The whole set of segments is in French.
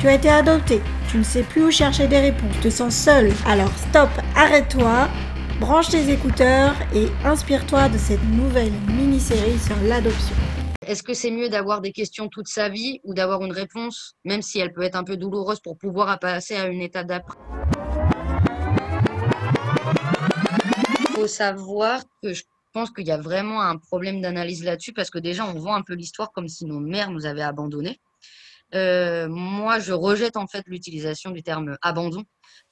Tu as été adopté, tu ne sais plus où chercher des réponses, tu te sens seul. Alors stop, arrête-toi, branche tes écouteurs et inspire-toi de cette nouvelle mini-série sur l'adoption. Est-ce que c'est mieux d'avoir des questions toute sa vie ou d'avoir une réponse, même si elle peut être un peu douloureuse pour pouvoir passer à une étape d'après? Il faut savoir que je pense qu'il y a vraiment un problème d'analyse là-dessus parce que déjà, on vend un peu l'histoire comme si nos mères nous avaient abandonnés. Euh, moi, je rejette en fait l'utilisation du terme abandon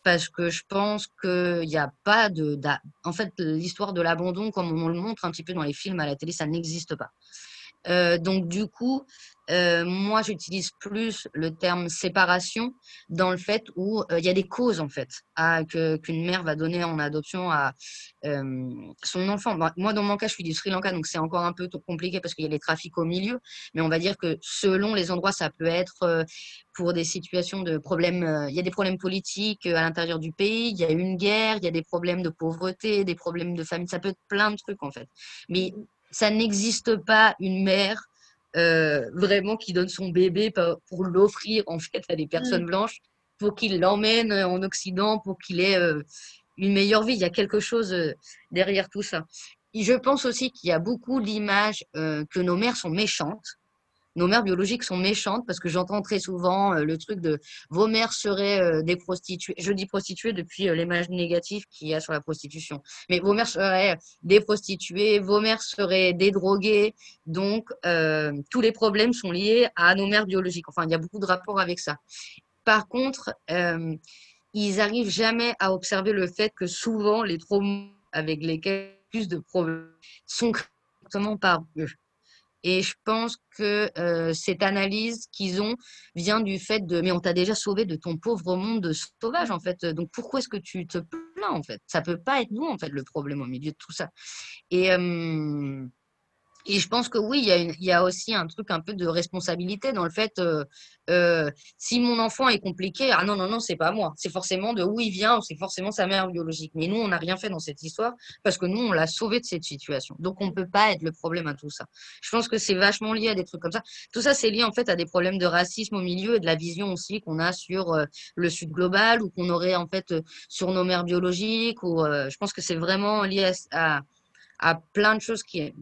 parce que je pense qu'il n'y a pas de. En fait, l'histoire de l'abandon, comme on le montre un petit peu dans les films à la télé, ça n'existe pas. Euh, donc du coup, euh, moi j'utilise plus le terme séparation dans le fait où euh, il y a des causes en fait à qu'une mère va donner en adoption à son enfant. moi dans mon cas je suis du Sri Lanka donc c'est encore un peu compliqué parce qu'il y a les trafics au milieu, mais on va dire que selon les endroits ça peut être pour des situations de problèmes. Il y a des problèmes politiques à l'intérieur du pays, il y a une guerre, il y a des problèmes de pauvreté, des problèmes de famine, ça peut être plein de trucs en fait. Mais ça n'existe pas une mère euh, vraiment qui donne son bébé pour l'offrir en fait à des personnes mm. blanches pour qu'il l'emmène en Occident, pour qu'il ait euh, une meilleure vie. Il y a quelque chose euh, derrière tout ça. Et je pense aussi qu'il y a beaucoup l'image que nos mères sont méchantes nos mères biologiques sont méchantes parce que j'entends très souvent euh, le truc de vos mères seraient euh, des prostituées. Je dis prostituées depuis euh, l'image négative qu'il y a sur la prostitution. Mais vos mères seraient des prostituées, vos mères seraient des droguées. Donc, tous les problèmes sont liés à nos mères biologiques. Enfin, il y a beaucoup de rapports avec ça. Par contre, ils arrivent jamais à observer le fait que souvent les traumas avec lesquels plus de problèmes sont créés par eux. Et je pense que euh, cette analyse qu'ils ont vient du fait de mais on t'a déjà sauvé de ton pauvre monde sauvage en fait. Donc pourquoi est-ce que tu te plains en fait? Ça peut pas être nous en fait le problème au milieu de tout ça. Et et je pense que oui, il y, a aussi un truc un peu de responsabilité dans le fait, euh, euh, si mon enfant est compliqué, ah non, non, non, c'est pas moi. C'est forcément de où il vient, c'est forcément sa mère biologique. Mais nous, on n'a rien fait dans cette histoire parce que nous, on l'a sauvé de cette situation. Donc, on ne peut pas être le problème à tout ça. Je pense que c'est vachement lié à des trucs comme ça. Tout ça, c'est lié en fait à des problèmes de racisme au milieu et de la vision aussi qu'on a sur euh, le Sud global ou qu'on aurait en fait sur nos mères biologiques. Ou, je pense que c'est vraiment lié à à plein de choses qui,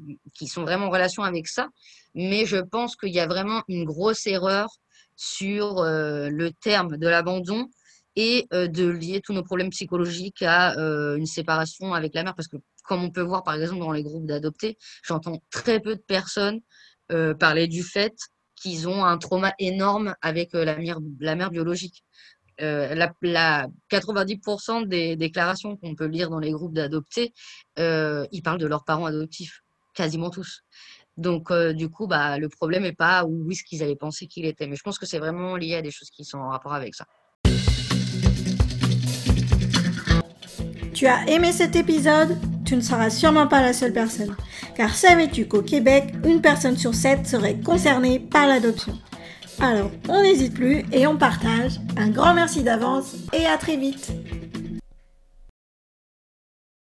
sont vraiment en relation avec ça. Mais je pense qu'il y a vraiment une grosse erreur sur euh, le terme de l'abandon et euh, de lier tous nos problèmes psychologiques à euh, une séparation avec la mère. Parce que, comme on peut voir par exemple dans les groupes d'adoptés, j'entends très peu de personnes parler du fait qu'ils ont un trauma énorme avec la mère biologique. Euh, la, 90% des déclarations qu'on peut lire dans les groupes d'adoptés, euh, ils parlent de leurs parents adoptifs, quasiment tous. Donc, euh, du coup, bah, le problème n'est pas où est-ce qu'ils avaient pensé qu'il était. Mais je pense que c'est vraiment lié à des choses qui sont en rapport avec ça. Tu as aimé cet épisode? Tu ne seras sûrement pas la seule personne. Car savais-tu qu'au Québec, une personne sur sept serait concernée par l'adoption? Alors, on n'hésite plus et on partage. Un grand merci d'avance et à très vite